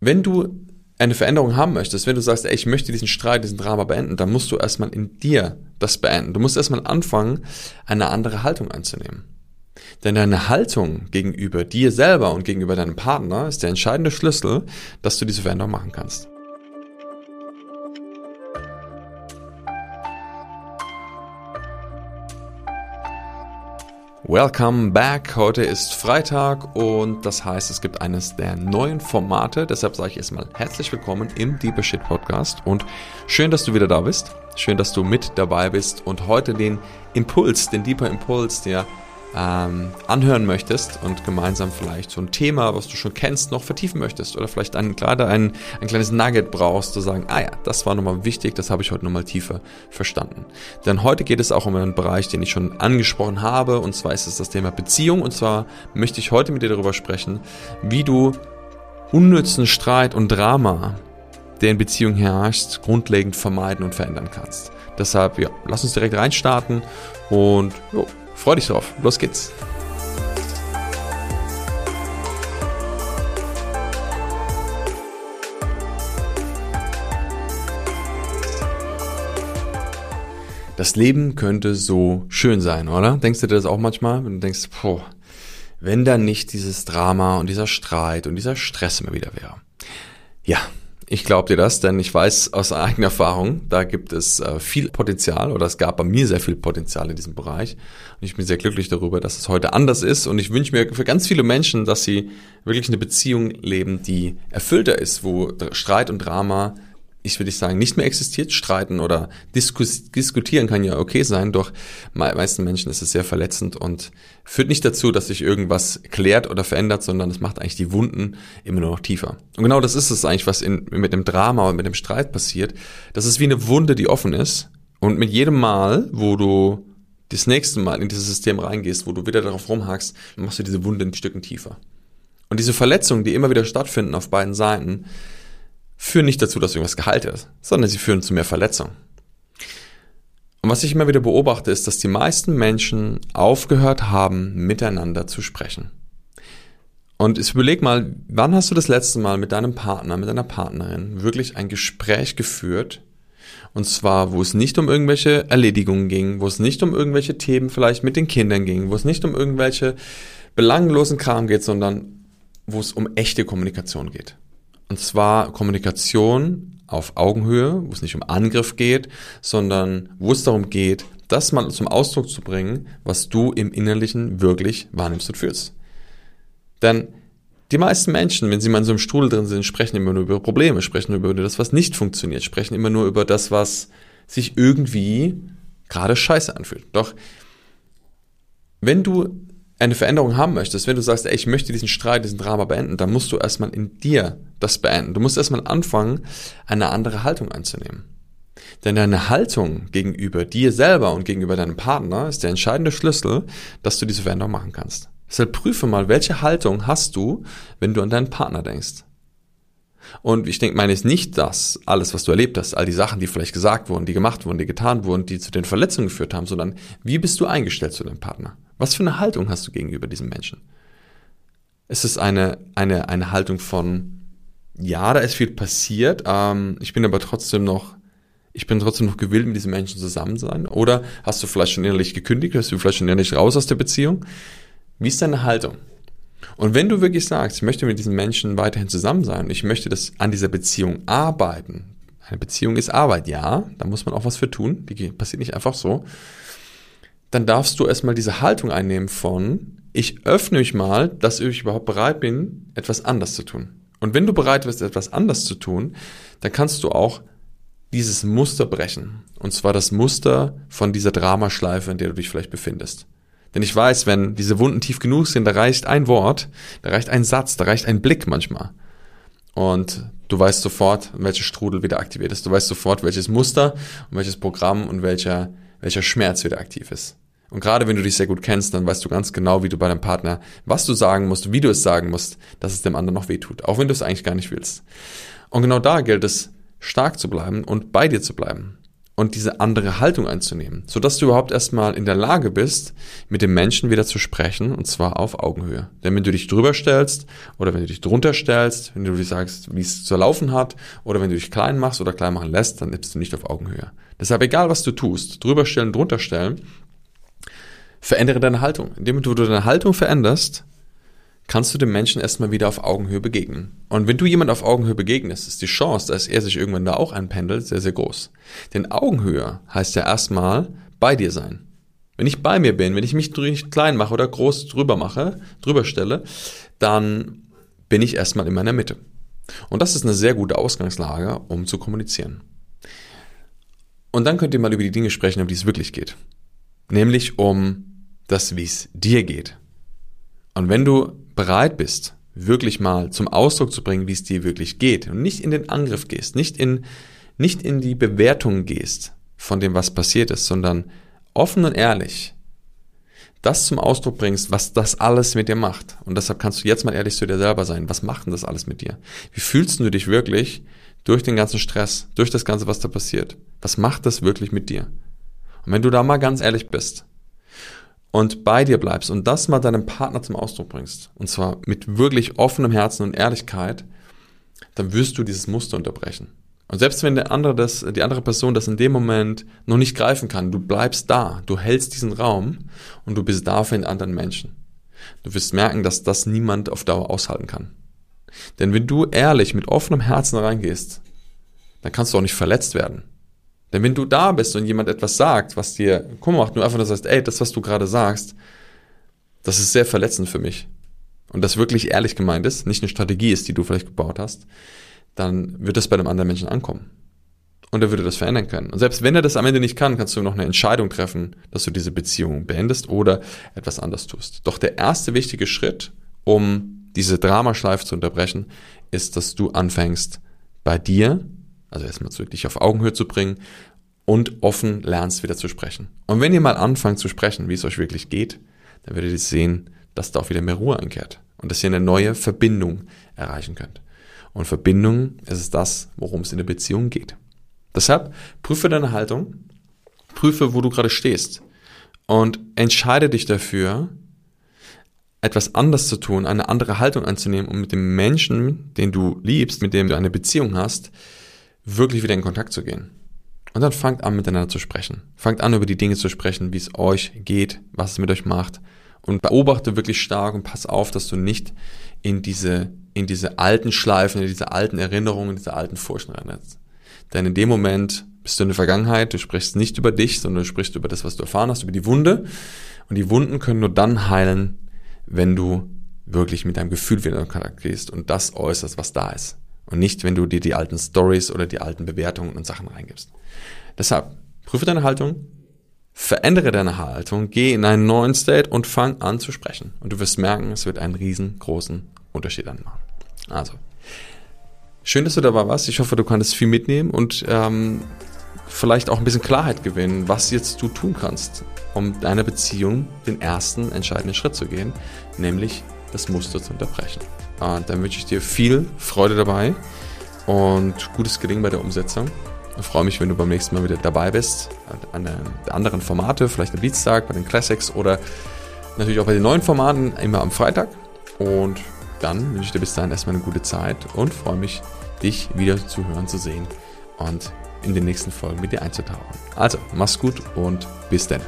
wenn du eine Veränderung haben möchtest, wenn du sagst, ey, ich möchte diesen Streit, diesen Drama beenden, dann musst du erstmal in dir das beenden. Du musst erstmal anfangen, eine andere Haltung einzunehmen. Denn deine Haltung gegenüber dir selber und gegenüber deinem Partner ist der entscheidende Schlüssel, dass du diese Veränderung machen kannst. Welcome back. Heute ist Freitag und das heißt, es gibt eines der neuen Formate. Deshalb sage ich erstmal herzlich willkommen im Deeper Shit Podcast und schön, dass du wieder da bist. Schön, dass du mit dabei bist und heute den Impuls, den Deeper Impuls, der ähm, anhören möchtest und gemeinsam vielleicht so ein Thema, was du schon kennst, noch vertiefen möchtest oder vielleicht ein, gerade ein, ein kleines Nugget brauchst, zu sagen, ah ja, das war nochmal wichtig, das habe ich heute nochmal tiefer verstanden. Denn heute geht es auch um einen Bereich, den ich schon angesprochen habe und zwar ist es das Thema Beziehung und zwar möchte ich heute mit dir darüber sprechen, wie du unnützen Streit und Drama, der in Beziehung herrscht, grundlegend vermeiden und verändern kannst. Deshalb, ja, lass uns direkt reinstarten und jo, Freu dich drauf. Los geht's. Das Leben könnte so schön sein, oder? Denkst du dir das auch manchmal? Wenn du denkst, boah, wenn da nicht dieses Drama und dieser Streit und dieser Stress immer wieder wäre. Ja, ich glaube dir das, denn ich weiß aus eigener Erfahrung, da gibt es äh, viel Potenzial oder es gab bei mir sehr viel Potenzial in diesem Bereich. Und ich bin sehr glücklich darüber, dass es heute anders ist. Und ich wünsche mir für ganz viele Menschen, dass sie wirklich eine Beziehung leben, die erfüllter ist, wo Streit und Drama ich würde sagen, nicht mehr existiert. Streiten oder diskus diskutieren kann ja okay sein, doch meisten Menschen ist es sehr verletzend und führt nicht dazu, dass sich irgendwas klärt oder verändert, sondern es macht eigentlich die Wunden immer nur noch tiefer. Und genau das ist es eigentlich, was in, mit dem Drama und mit dem Streit passiert. Das ist wie eine Wunde, die offen ist und mit jedem Mal, wo du das nächste Mal in dieses System reingehst, wo du wieder darauf rumhackst, machst du diese Wunde in Stücken tiefer. Und diese Verletzungen, die immer wieder stattfinden auf beiden Seiten, führen nicht dazu, dass irgendwas geheilt ist, sondern sie führen zu mehr Verletzung. Und was ich immer wieder beobachte, ist, dass die meisten Menschen aufgehört haben, miteinander zu sprechen. Und ich überleg mal, wann hast du das letzte Mal mit deinem Partner, mit deiner Partnerin wirklich ein Gespräch geführt? Und zwar, wo es nicht um irgendwelche Erledigungen ging, wo es nicht um irgendwelche Themen vielleicht mit den Kindern ging, wo es nicht um irgendwelche belanglosen Kram geht, sondern wo es um echte Kommunikation geht. Und zwar Kommunikation auf Augenhöhe, wo es nicht um Angriff geht, sondern wo es darum geht, das mal zum Ausdruck zu bringen, was du im Innerlichen wirklich wahrnimmst und fühlst. Denn die meisten Menschen, wenn sie mal in so einem Strudel drin sind, sprechen immer nur über Probleme, sprechen nur über das, was nicht funktioniert, sprechen immer nur über das, was sich irgendwie gerade scheiße anfühlt. Doch wenn du eine Veränderung haben möchtest, wenn du sagst, ey, ich möchte diesen Streit, diesen Drama beenden, dann musst du erstmal in dir das beenden. Du musst erstmal anfangen, eine andere Haltung einzunehmen. Denn deine Haltung gegenüber dir selber und gegenüber deinem Partner ist der entscheidende Schlüssel, dass du diese Veränderung machen kannst. Deshalb prüfe mal, welche Haltung hast du, wenn du an deinen Partner denkst. Und ich denke, meine ist nicht das, alles, was du erlebt hast, all die Sachen, die vielleicht gesagt wurden, die gemacht wurden, die getan wurden, die zu den Verletzungen geführt haben, sondern wie bist du eingestellt zu deinem Partner? Was für eine Haltung hast du gegenüber diesem Menschen? Ist es eine, eine, eine Haltung von, ja, da ist viel passiert, ähm, ich bin aber trotzdem noch, ich bin trotzdem noch gewillt, mit diesem Menschen zusammen zu sein? Oder hast du vielleicht schon innerlich gekündigt, hast du vielleicht schon innerlich raus aus der Beziehung? Wie ist deine Haltung? Und wenn du wirklich sagst, ich möchte mit diesen Menschen weiterhin zusammen sein, ich möchte das an dieser Beziehung arbeiten, eine Beziehung ist Arbeit, ja, da muss man auch was für tun, die passiert nicht einfach so, dann darfst du erstmal diese Haltung einnehmen von, ich öffne mich mal, dass ich überhaupt bereit bin, etwas anders zu tun. Und wenn du bereit bist, etwas anders zu tun, dann kannst du auch dieses Muster brechen. Und zwar das Muster von dieser Dramaschleife, in der du dich vielleicht befindest. Denn ich weiß, wenn diese Wunden tief genug sind, da reicht ein Wort, da reicht ein Satz, da reicht ein Blick manchmal. Und du weißt sofort, welcher Strudel wieder aktiviert ist. Du weißt sofort, welches Muster und welches Programm und welcher welcher Schmerz wieder aktiv ist. Und gerade wenn du dich sehr gut kennst, dann weißt du ganz genau, wie du bei deinem Partner, was du sagen musst, wie du es sagen musst, dass es dem anderen noch wehtut, auch wenn du es eigentlich gar nicht willst. Und genau da gilt es, stark zu bleiben und bei dir zu bleiben. und diese andere Haltung einzunehmen, sodass du überhaupt erstmal in der Lage bist, mit dem Menschen wieder zu sprechen und zwar auf Augenhöhe. Denn wenn du dich drüber stellst oder wenn du dich drunter stellst, wenn du dir sagst, wie es zu laufen hat oder wenn du dich klein machst oder klein machen lässt, dann bist du nicht auf Augenhöhe. Deshalb egal, was du tust, drüber stellen, drunter stellen, verändere deine Haltung. Indem du deine Haltung veränderst, kannst du dem Menschen erstmal wieder auf Augenhöhe begegnen. Und wenn du jemand auf Augenhöhe begegnest, ist die Chance, dass er sich irgendwann da auch einpendelt, sehr, sehr groß. Denn Augenhöhe heißt ja erstmal bei dir sein. Wenn ich bei mir bin, wenn ich mich nicht klein mache oder groß drüber mache, drüber stelle, dann bin ich erstmal in meiner Mitte. Und das ist eine sehr gute Ausgangslage, um zu kommunizieren. Und dann könnt ihr mal über die Dinge sprechen, um die es wirklich geht. Nämlich um das, wie es dir geht. Und wenn du bereit bist, wirklich mal zum Ausdruck zu bringen, wie es dir wirklich geht und nicht in den Angriff gehst, nicht in, nicht in die Bewertung gehst von dem, was passiert ist, sondern offen und ehrlich das zum Ausdruck bringst, was das alles mit dir macht. Und deshalb kannst du jetzt mal ehrlich zu dir selber sein. Was macht denn das alles mit dir? Wie fühlst du dich wirklich durch den ganzen Stress, durch das Ganze, was da passiert? Was macht das wirklich mit dir? Und wenn du da mal ganz ehrlich bist, und bei dir bleibst und das mal deinem Partner zum Ausdruck bringst, und zwar mit wirklich offenem Herzen und Ehrlichkeit, dann wirst du dieses Muster unterbrechen. Und selbst wenn der andere das, die andere Person das in dem Moment noch nicht greifen kann, du bleibst da, du hältst diesen Raum und du bist da für den anderen Menschen. Du wirst merken, dass das niemand auf Dauer aushalten kann. Denn wenn du ehrlich mit offenem Herzen reingehst, dann kannst du auch nicht verletzt werden. Denn wenn du da bist und jemand etwas sagt, was dir Kummer macht, nur einfach nur sagst, ey, das, was du gerade sagst, das ist sehr verletzend für mich. Und das wirklich ehrlich gemeint ist, nicht eine Strategie ist, die du vielleicht gebaut hast, dann wird das bei einem anderen Menschen ankommen. Und er würde das verändern können. Und selbst wenn er das am Ende nicht kann, kannst du noch eine Entscheidung treffen, dass du diese Beziehung beendest oder etwas anders tust. Doch der erste wichtige Schritt, um diese Dramaschleife zu unterbrechen, ist, dass du anfängst, bei dir also erstmal wirklich auf Augenhöhe zu bringen und offen lernst wieder zu sprechen. Und wenn ihr mal anfangt zu sprechen, wie es euch wirklich geht, dann werdet ihr sehen, dass da auch wieder mehr Ruhe einkehrt und dass ihr eine neue Verbindung erreichen könnt. Und Verbindung ist das, worum es in der Beziehung geht. Deshalb prüfe deine Haltung, prüfe, wo du gerade stehst und entscheide dich dafür, etwas anders zu tun, eine andere Haltung einzunehmen, um mit dem Menschen, den du liebst, mit dem du eine Beziehung hast, wirklich wieder in Kontakt zu gehen. Und dann fangt an, miteinander zu sprechen. Fangt an, über die Dinge zu sprechen, wie es euch geht, was es mit euch macht. Und beobachte wirklich stark und pass auf, dass du nicht in diese, in diese alten Schleifen, in diese alten Erinnerungen, in diese alten Furchen reinsetzt. Denn in dem Moment bist du in der Vergangenheit, du sprichst nicht über dich, sondern du sprichst über das, was du erfahren hast, über die Wunde. Und die Wunden können nur dann heilen, wenn du wirklich mit deinem Gefühl wieder in Kontakt gehst und das äußerst, was da ist. Und nicht, wenn du dir die alten Stories oder die alten Bewertungen und Sachen reingibst. Deshalb, prüfe deine Haltung, verändere deine Haltung, geh in einen neuen State und fang an zu sprechen. Und du wirst merken, es wird einen riesengroßen Unterschied anmachen. Also, schön, dass du dabei warst. Ich hoffe, du konntest viel mitnehmen und ähm, vielleicht auch ein bisschen Klarheit gewinnen, was jetzt du tun kannst, um deiner Beziehung den ersten entscheidenden Schritt zu gehen, nämlich das Muster zu unterbrechen. Und dann wünsche ich dir viel Freude dabei und gutes Gelingen bei der Umsetzung. Ich freue mich, wenn du beim nächsten Mal wieder dabei bist, an den anderen Formate, vielleicht am Dienstag, bei den Classics oder natürlich auch bei den neuen Formaten, immer am Freitag. Und dann wünsche ich dir bis dahin erstmal eine gute Zeit und freue mich, dich wieder zu hören, zu sehen und in den nächsten Folgen mit dir einzutauchen. Also, mach's gut und bis dann.